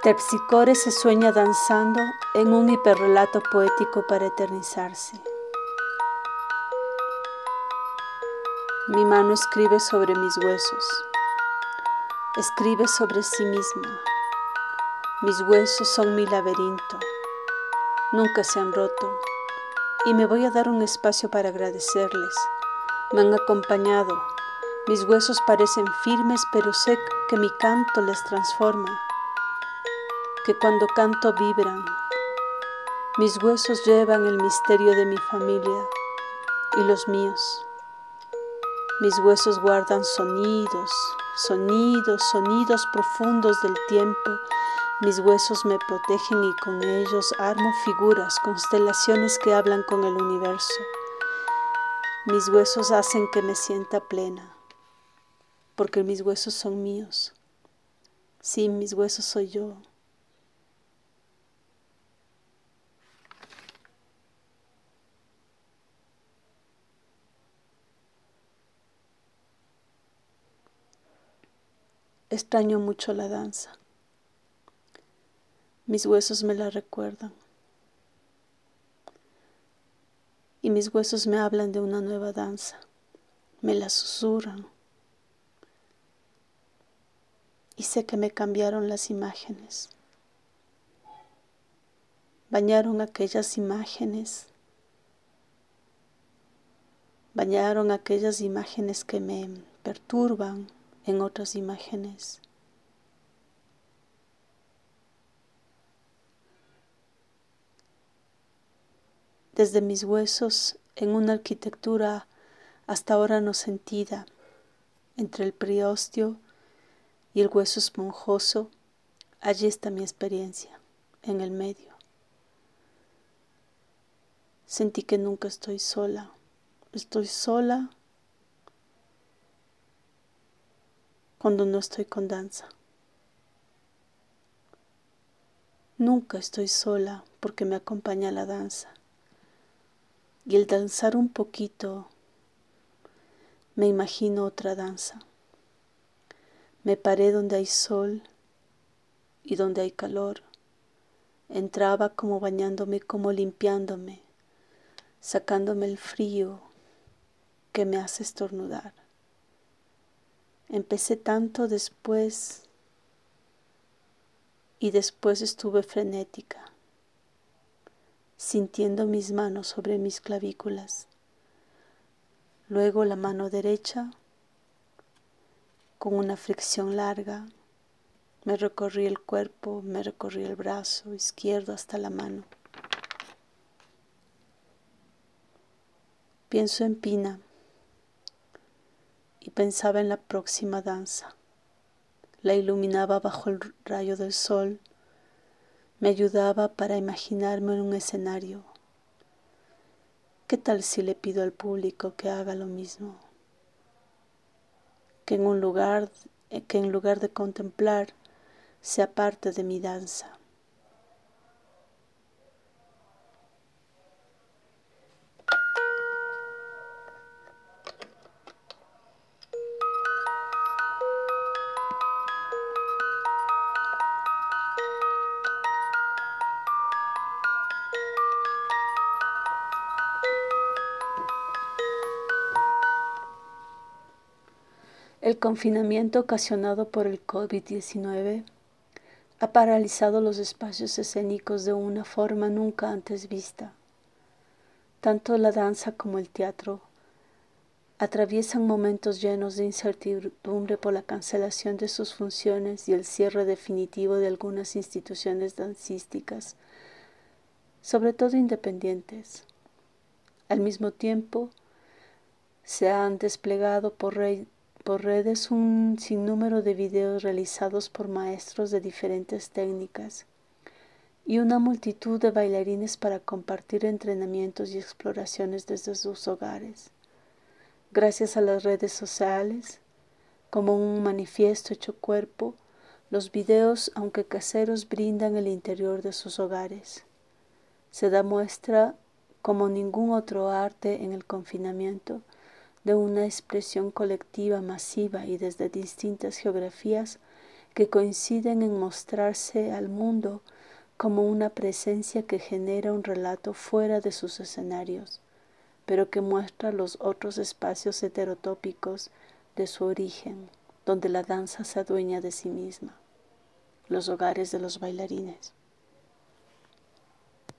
Terpsicore se sueña danzando en un hiperrelato poético para eternizarse. Mi mano escribe sobre mis huesos, escribe sobre sí misma. Mis huesos son mi laberinto, nunca se han roto y me voy a dar un espacio para agradecerles. Me han acompañado, mis huesos parecen firmes, pero sé que mi canto les transforma que cuando canto vibran. Mis huesos llevan el misterio de mi familia y los míos. Mis huesos guardan sonidos, sonidos, sonidos profundos del tiempo. Mis huesos me protegen y con ellos armo figuras, constelaciones que hablan con el universo. Mis huesos hacen que me sienta plena, porque mis huesos son míos. Sí, mis huesos soy yo. Extraño mucho la danza. Mis huesos me la recuerdan. Y mis huesos me hablan de una nueva danza. Me la susurran. Y sé que me cambiaron las imágenes. Bañaron aquellas imágenes. Bañaron aquellas imágenes que me perturban, en otras imágenes. Desde mis huesos en una arquitectura hasta ahora no sentida, entre el priostio y el hueso esponjoso, allí está mi experiencia, en el medio. Sentí que nunca estoy sola, estoy sola cuando no estoy con danza. Nunca estoy sola porque me acompaña la danza. Y el danzar un poquito, me imagino otra danza. Me paré donde hay sol y donde hay calor. Entraba como bañándome, como limpiándome, sacándome el frío que me hace estornudar. Empecé tanto después y después estuve frenética, sintiendo mis manos sobre mis clavículas. Luego la mano derecha, con una fricción larga, me recorrí el cuerpo, me recorrí el brazo izquierdo hasta la mano. Pienso en Pina pensaba en la próxima danza. La iluminaba bajo el rayo del sol, me ayudaba para imaginarme en un escenario. ¿Qué tal si le pido al público que haga lo mismo? Que en un lugar que en lugar de contemplar sea parte de mi danza. El confinamiento ocasionado por el COVID-19 ha paralizado los espacios escénicos de una forma nunca antes vista. Tanto la danza como el teatro atraviesan momentos llenos de incertidumbre por la cancelación de sus funciones y el cierre definitivo de algunas instituciones dancísticas, sobre todo independientes. Al mismo tiempo, se han desplegado por, por redes un sinnúmero de videos realizados por maestros de diferentes técnicas y una multitud de bailarines para compartir entrenamientos y exploraciones desde sus hogares. Gracias a las redes sociales, como un manifiesto hecho cuerpo, los videos, aunque caseros, brindan el interior de sus hogares. Se da muestra como ningún otro arte en el confinamiento de una expresión colectiva masiva y desde distintas geografías que coinciden en mostrarse al mundo como una presencia que genera un relato fuera de sus escenarios, pero que muestra los otros espacios heterotópicos de su origen, donde la danza se adueña de sí misma, los hogares de los bailarines.